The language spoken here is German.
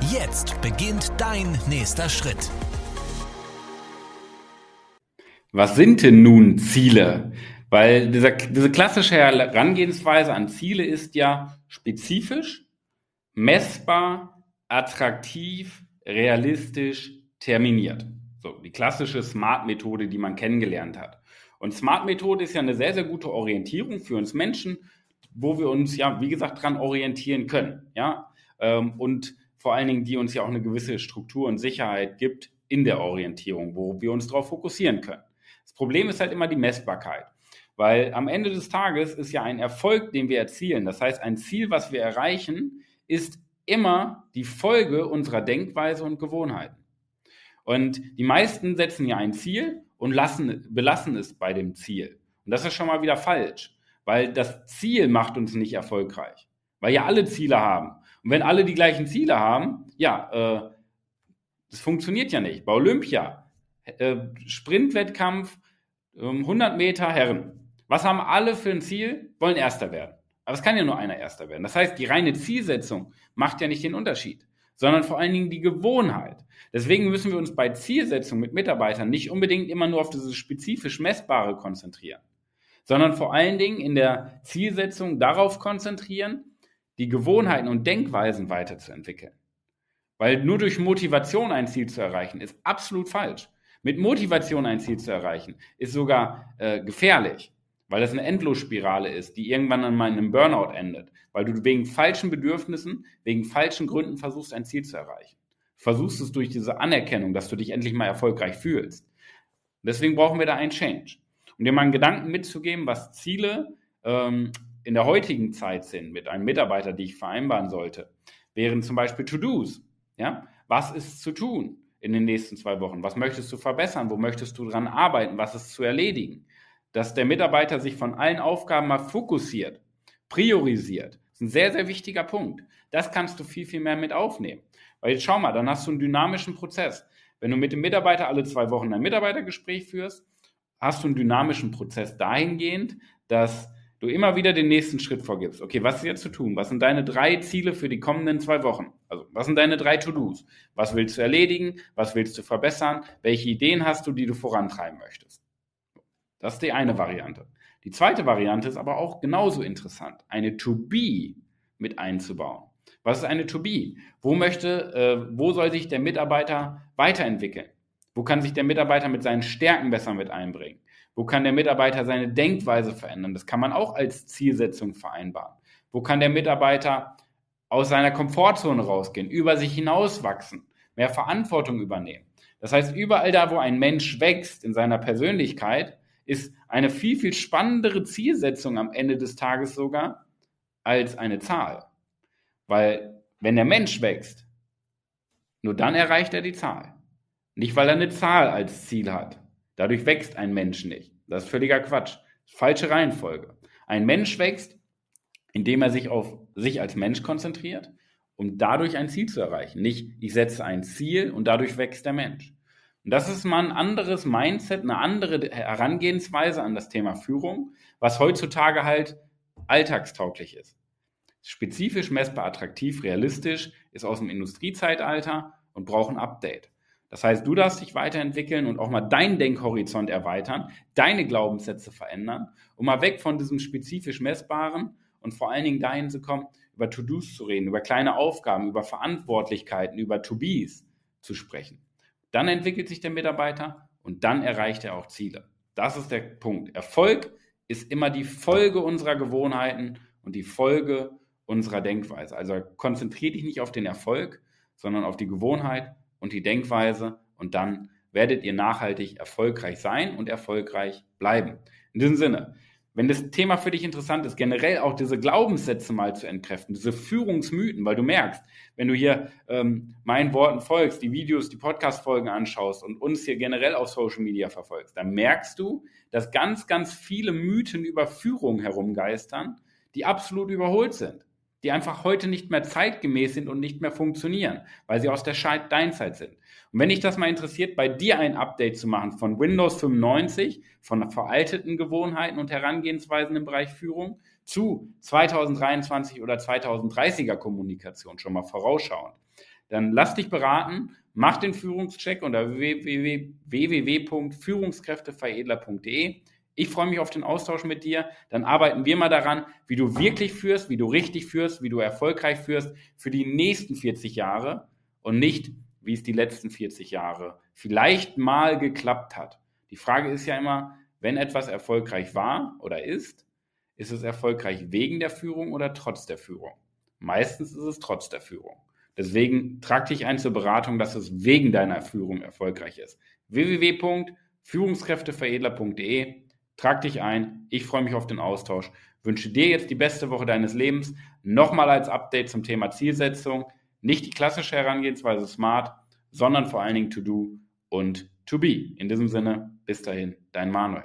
Jetzt beginnt dein nächster Schritt. Was sind denn nun Ziele? Weil dieser, diese klassische Herangehensweise an Ziele ist ja spezifisch, messbar, attraktiv, realistisch, terminiert. So, die klassische Smart-Methode, die man kennengelernt hat. Und Smart-Methode ist ja eine sehr, sehr gute Orientierung für uns Menschen, wo wir uns ja, wie gesagt, dran orientieren können. Ja, ähm, und vor allen Dingen, die uns ja auch eine gewisse Struktur und Sicherheit gibt in der Orientierung, wo wir uns darauf fokussieren können. Das Problem ist halt immer die Messbarkeit. Weil am Ende des Tages ist ja ein Erfolg, den wir erzielen, das heißt ein Ziel, was wir erreichen, ist immer die Folge unserer Denkweise und Gewohnheiten. Und die meisten setzen ja ein Ziel und lassen, belassen es bei dem Ziel. Und das ist schon mal wieder falsch, weil das Ziel macht uns nicht erfolgreich, weil ja alle Ziele haben. Und wenn alle die gleichen Ziele haben, ja, äh, das funktioniert ja nicht. Bei Olympia, äh, Sprintwettkampf, äh, 100 Meter Herren. Was haben alle für ein Ziel? Wollen Erster werden. Aber es kann ja nur einer Erster werden. Das heißt, die reine Zielsetzung macht ja nicht den Unterschied, sondern vor allen Dingen die Gewohnheit. Deswegen müssen wir uns bei Zielsetzung mit Mitarbeitern nicht unbedingt immer nur auf dieses spezifisch Messbare konzentrieren, sondern vor allen Dingen in der Zielsetzung darauf konzentrieren, die Gewohnheiten und Denkweisen weiterzuentwickeln. Weil nur durch Motivation ein Ziel zu erreichen, ist absolut falsch. Mit Motivation ein Ziel zu erreichen, ist sogar äh, gefährlich weil das eine Endlosspirale ist, die irgendwann an meinem Burnout endet, weil du wegen falschen Bedürfnissen, wegen falschen Gründen versuchst, ein Ziel zu erreichen. Versuchst es durch diese Anerkennung, dass du dich endlich mal erfolgreich fühlst. Deswegen brauchen wir da einen Change. Um dir mal einen Gedanken mitzugeben, was Ziele ähm, in der heutigen Zeit sind mit einem Mitarbeiter, die ich vereinbaren sollte, wären zum Beispiel To-Dos. Ja? Was ist zu tun in den nächsten zwei Wochen? Was möchtest du verbessern? Wo möchtest du dran arbeiten? Was ist zu erledigen? dass der Mitarbeiter sich von allen Aufgaben mal fokussiert, priorisiert. Ist ein sehr, sehr wichtiger Punkt. Das kannst du viel, viel mehr mit aufnehmen. Weil jetzt schau mal, dann hast du einen dynamischen Prozess. Wenn du mit dem Mitarbeiter alle zwei Wochen ein Mitarbeitergespräch führst, hast du einen dynamischen Prozess dahingehend, dass du immer wieder den nächsten Schritt vorgibst. Okay, was ist jetzt zu tun? Was sind deine drei Ziele für die kommenden zwei Wochen? Also, was sind deine drei To-Dos? Was willst du erledigen? Was willst du verbessern? Welche Ideen hast du, die du vorantreiben möchtest? Das ist die eine Variante. Die zweite Variante ist aber auch genauso interessant, eine To-Be mit einzubauen. Was ist eine To-Be? Wo möchte, äh, wo soll sich der Mitarbeiter weiterentwickeln? Wo kann sich der Mitarbeiter mit seinen Stärken besser mit einbringen? Wo kann der Mitarbeiter seine Denkweise verändern? Das kann man auch als Zielsetzung vereinbaren. Wo kann der Mitarbeiter aus seiner Komfortzone rausgehen, über sich hinauswachsen, mehr Verantwortung übernehmen? Das heißt, überall da, wo ein Mensch wächst in seiner Persönlichkeit, ist eine viel, viel spannendere Zielsetzung am Ende des Tages sogar als eine Zahl. Weil wenn der Mensch wächst, nur dann erreicht er die Zahl. Nicht, weil er eine Zahl als Ziel hat. Dadurch wächst ein Mensch nicht. Das ist völliger Quatsch. Falsche Reihenfolge. Ein Mensch wächst, indem er sich auf sich als Mensch konzentriert, um dadurch ein Ziel zu erreichen. Nicht, ich setze ein Ziel und dadurch wächst der Mensch. Und das ist mal ein anderes Mindset, eine andere Herangehensweise an das Thema Führung, was heutzutage halt alltagstauglich ist. Spezifisch, messbar, attraktiv, realistisch, ist aus dem Industriezeitalter und braucht ein Update. Das heißt, du darfst dich weiterentwickeln und auch mal deinen Denkhorizont erweitern, deine Glaubenssätze verändern, um mal weg von diesem spezifisch Messbaren und vor allen Dingen dahin zu kommen, über To-Dos zu reden, über kleine Aufgaben, über Verantwortlichkeiten, über To-Bes zu sprechen. Dann entwickelt sich der Mitarbeiter und dann erreicht er auch Ziele. Das ist der Punkt. Erfolg ist immer die Folge unserer Gewohnheiten und die Folge unserer Denkweise. Also konzentriere dich nicht auf den Erfolg, sondern auf die Gewohnheit und die Denkweise und dann werdet ihr nachhaltig erfolgreich sein und erfolgreich bleiben. In diesem Sinne, wenn das Thema für dich interessant ist, generell auch diese Glaubenssätze mal zu entkräften, diese Führungsmythen, weil du merkst, wenn du hier ähm, meinen Worten folgst, die Videos, die Podcast-Folgen anschaust und uns hier generell auf Social Media verfolgst, dann merkst du, dass ganz, ganz viele Mythen über Führung herumgeistern, die absolut überholt sind, die einfach heute nicht mehr zeitgemäß sind und nicht mehr funktionieren, weil sie aus der Steinzeit sind. Und wenn dich das mal interessiert, bei dir ein Update zu machen von Windows 95, von veralteten Gewohnheiten und Herangehensweisen im Bereich Führung zu 2023 oder 2030er Kommunikation schon mal vorausschauend, dann lass dich beraten, mach den Führungscheck unter www.führungskräfteveredler.de. Ich freue mich auf den Austausch mit dir. Dann arbeiten wir mal daran, wie du wirklich führst, wie du richtig führst, wie du erfolgreich führst für die nächsten 40 Jahre und nicht wie es die letzten 40 Jahre vielleicht mal geklappt hat. Die Frage ist ja immer, wenn etwas erfolgreich war oder ist, ist es erfolgreich wegen der Führung oder trotz der Führung? Meistens ist es trotz der Führung. Deswegen trag dich ein zur Beratung, dass es wegen deiner Führung erfolgreich ist. www.führungskräfteveredler.de Trag dich ein. Ich freue mich auf den Austausch. Wünsche dir jetzt die beste Woche deines Lebens. Nochmal als Update zum Thema Zielsetzung. Nicht die klassische Herangehensweise Smart, sondern vor allen Dingen To Do und To Be. In diesem Sinne, bis dahin, dein Manuel.